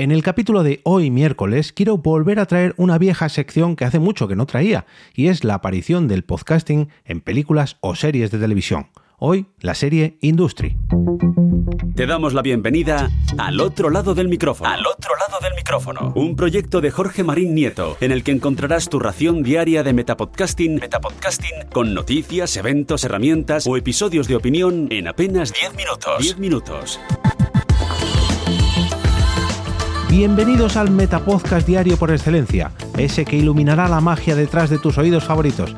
En el capítulo de hoy miércoles quiero volver a traer una vieja sección que hace mucho que no traía, y es la aparición del podcasting en películas o series de televisión. Hoy, la serie Industry. Te damos la bienvenida al otro lado del micrófono. Al otro lado del micrófono. Un proyecto de Jorge Marín Nieto, en el que encontrarás tu ración diaria de metapodcasting, metapodcasting con noticias, eventos, herramientas o episodios de opinión en apenas 10 minutos. 10 minutos. Bienvenidos al Metapodcast diario por excelencia, ese que iluminará la magia detrás de tus oídos favoritos.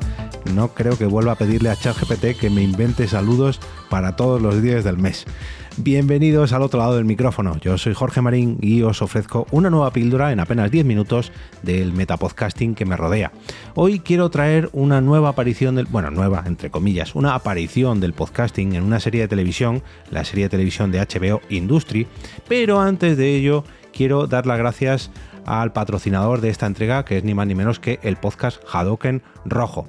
No creo que vuelva a pedirle a ChatGPT que me invente saludos para todos los días del mes. Bienvenidos al otro lado del micrófono. Yo soy Jorge Marín y os ofrezco una nueva píldora en apenas 10 minutos del metapodcasting que me rodea. Hoy quiero traer una nueva aparición del, bueno, nueva entre comillas, una aparición del podcasting en una serie de televisión, la serie de televisión de HBO Industry, pero antes de ello quiero dar las gracias al patrocinador de esta entrega, que es ni más ni menos que el podcast Hadoken Rojo.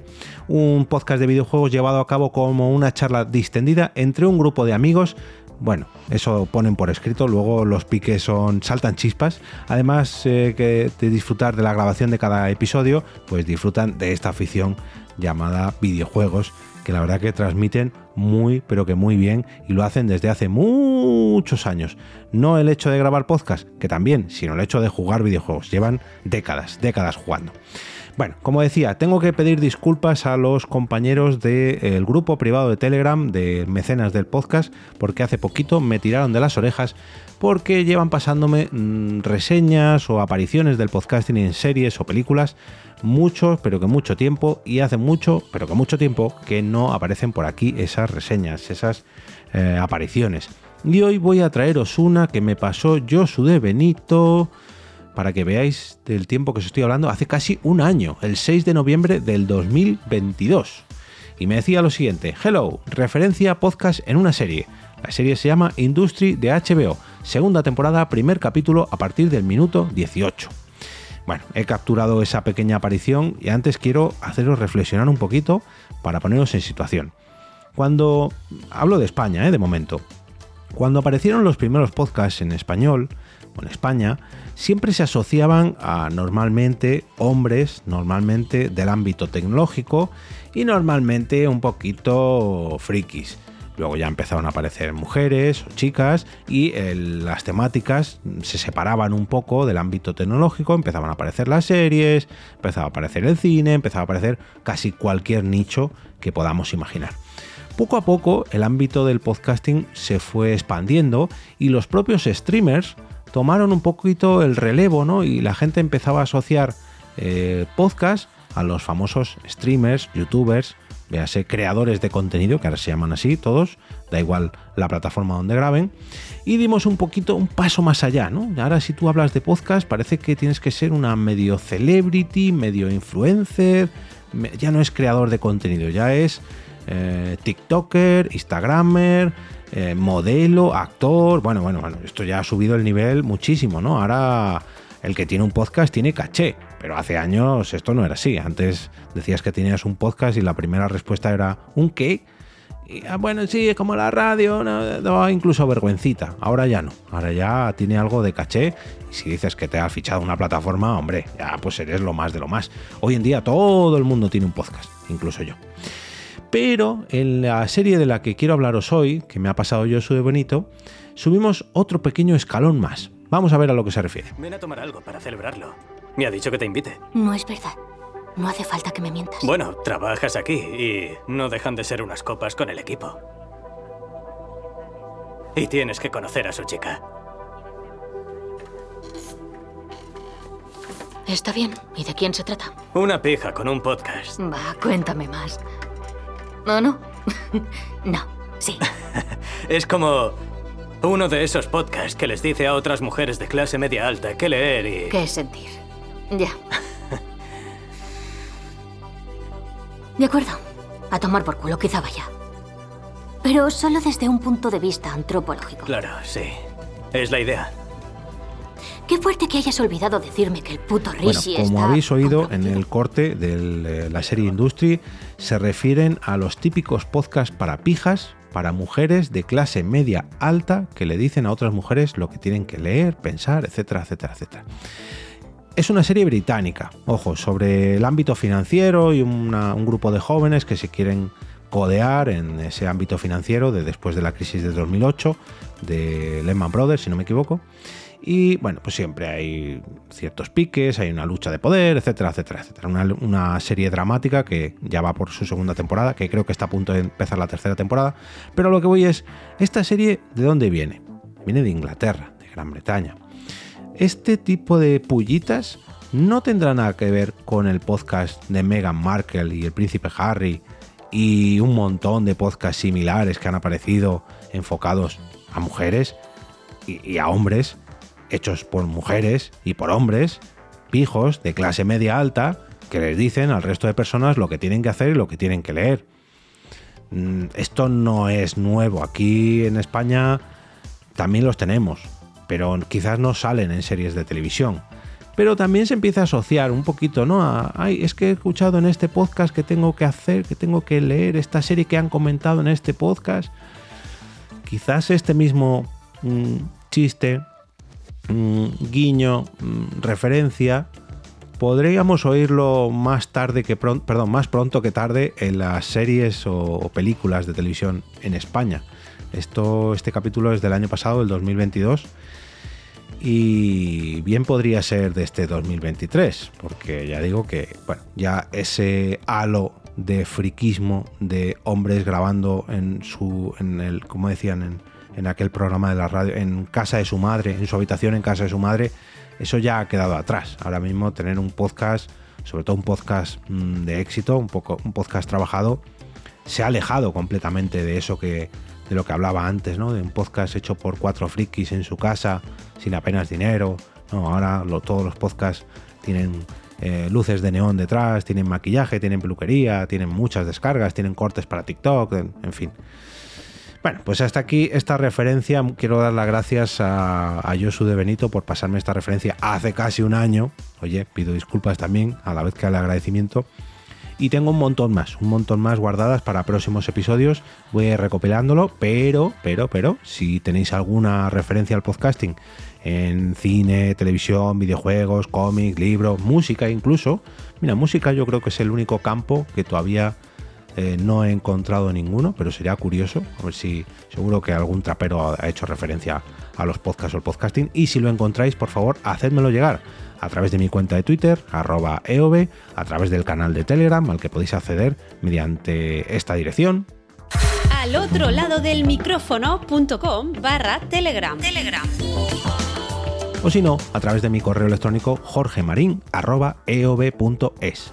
Un podcast de videojuegos llevado a cabo como una charla distendida entre un grupo de amigos. Bueno, eso ponen por escrito, luego los piques son saltan chispas. Además eh, que de disfrutar de la grabación de cada episodio, pues disfrutan de esta afición llamada videojuegos que la verdad que transmiten muy, pero que muy bien y lo hacen desde hace muchos años. No el hecho de grabar podcast, que también, sino el hecho de jugar videojuegos. Llevan décadas, décadas jugando. Bueno, como decía, tengo que pedir disculpas a los compañeros del grupo privado de Telegram de mecenas del podcast, porque hace poquito me tiraron de las orejas porque llevan pasándome mm, reseñas o apariciones del podcasting en series o películas mucho, pero que mucho tiempo, y hace mucho, pero que mucho tiempo, que no aparecen por aquí esas reseñas, esas eh, apariciones. Y hoy voy a traeros una que me pasó Josu de Benito, para que veáis del tiempo que os estoy hablando, hace casi un año, el 6 de noviembre del 2022. Y me decía lo siguiente, hello, referencia podcast en una serie. La serie se llama Industry de HBO, segunda temporada, primer capítulo a partir del minuto 18. Bueno, he capturado esa pequeña aparición y antes quiero haceros reflexionar un poquito para poneros en situación. Cuando hablo de España, ¿eh? de momento, cuando aparecieron los primeros podcasts en español en España, siempre se asociaban a normalmente hombres, normalmente del ámbito tecnológico y normalmente un poquito frikis. Luego ya empezaron a aparecer mujeres o chicas y las temáticas se separaban un poco del ámbito tecnológico, empezaban a aparecer las series, empezaba a aparecer el cine, empezaba a aparecer casi cualquier nicho que podamos imaginar. Poco a poco el ámbito del podcasting se fue expandiendo y los propios streamers tomaron un poquito el relevo, ¿no? Y la gente empezaba a asociar eh, podcast a los famosos streamers, youtubers, véase creadores de contenido, que ahora se llaman así todos, da igual la plataforma donde graben, y dimos un poquito, un paso más allá, ¿no? Ahora si tú hablas de podcast parece que tienes que ser una medio celebrity, medio influencer, ya no es creador de contenido, ya es eh, TikToker, Instagramer, eh, modelo, actor, bueno, bueno, bueno, esto ya ha subido el nivel muchísimo, ¿no? Ahora el que tiene un podcast tiene caché, pero hace años esto no era así. Antes decías que tenías un podcast y la primera respuesta era ¿un qué? Y, ah, bueno, sí, es como la radio, no, incluso vergüencita. Ahora ya no, ahora ya tiene algo de caché. Y si dices que te has fichado una plataforma, hombre, ya pues eres lo más de lo más. Hoy en día todo el mundo tiene un podcast, incluso yo. Pero en la serie de la que quiero hablaros hoy, que me ha pasado yo su de bonito, subimos otro pequeño escalón más. Vamos a ver a lo que se refiere. Ven a tomar algo para celebrarlo. Me ha dicho que te invite. No es verdad. No hace falta que me mientas. Bueno, trabajas aquí y no dejan de ser unas copas con el equipo. Y tienes que conocer a su chica. Está bien. ¿Y de quién se trata? Una pija con un podcast. Va, cuéntame más. ¿No, no? no, sí. es como uno de esos podcasts que les dice a otras mujeres de clase media alta qué leer y... ¿Qué sentir? Ya. De acuerdo. A tomar por culo, quizá vaya. Pero solo desde un punto de vista antropológico. Claro, sí. Es la idea. Qué fuerte que hayas olvidado decirme que el puto Rishi bueno, como habéis oído en el corte de la serie Industry, se refieren a los típicos podcasts para pijas, para mujeres de clase media alta que le dicen a otras mujeres lo que tienen que leer, pensar, etcétera, etcétera, etcétera. Es una serie británica, ojo, sobre el ámbito financiero y un grupo de jóvenes que se quieren codear en ese ámbito financiero de después de la crisis de 2008 de Lehman Brothers, si no me equivoco. Y bueno, pues siempre hay ciertos piques, hay una lucha de poder, etcétera, etcétera, etcétera. Una, serie dramática que ya va por su segunda temporada, que creo que está a punto de empezar la tercera temporada. Pero lo que voy es, ¿esta serie de dónde viene? Viene de Inglaterra, de Gran Bretaña. Este tipo de pullitas no tendrá nada que ver con el podcast de Meghan Markle y el príncipe Harry y un montón de podcasts similares que han aparecido enfocados a mujeres y a hombres hechos por mujeres y por hombres, pijos de clase media alta, que les dicen al resto de personas lo que tienen que hacer y lo que tienen que leer. Mm, esto no es nuevo. Aquí en España también los tenemos, pero quizás no salen en series de televisión. Pero también se empieza a asociar un poquito, ¿no? A, ay, es que he escuchado en este podcast que tengo que hacer, que tengo que leer esta serie que han comentado en este podcast. Quizás este mismo mm, chiste guiño, mm, referencia, podríamos oírlo más tarde que pronto, perdón, más pronto que tarde en las series o, películas de televisión en España. Esto, este capítulo es del año pasado, del 2022, y bien podría ser de este 2023, porque ya digo que, bueno, ya ese halo de friquismo de hombres grabando en su, en el, como decían, en, en aquel programa de la radio, en casa de su madre, en su habitación en casa de su madre, eso ya ha quedado atrás. Ahora mismo tener un podcast, sobre todo un podcast mm, de éxito, un, poco, un podcast trabajado, se ha alejado completamente de eso que de lo que hablaba antes, ¿no? De un podcast hecho por cuatro frikis en su casa, sin apenas dinero. No, ahora todos los podcasts tienen eh, luces de neón detrás, tienen maquillaje, tienen peluquería, tienen muchas descargas, tienen cortes para TikTok, en fin. Bueno, pues hasta aquí esta referencia. Quiero dar las gracias a, a Josu de Benito por pasarme esta referencia hace casi un año. Oye, pido disculpas también, a la vez que el agradecimiento. Y tengo un montón más, un montón más guardadas para próximos episodios. Voy recopilándolo, pero, pero, pero, si tenéis alguna referencia al podcasting en cine, televisión, videojuegos, cómics, libros, música incluso. Mira, música yo creo que es el único campo que todavía eh, no he encontrado ninguno, pero sería curioso. A ver si seguro que algún trapero ha hecho referencia a los podcasts o el podcasting. Y si lo encontráis, por favor, hacedmelo llegar a través de mi cuenta de Twitter, arroba EOB, a través del canal de Telegram al que podéis acceder mediante esta dirección. Al otro lado del micrófono.com barra Telegram. Telegram. O si no, a través de mi correo electrónico jorgemarin arroba eob.es.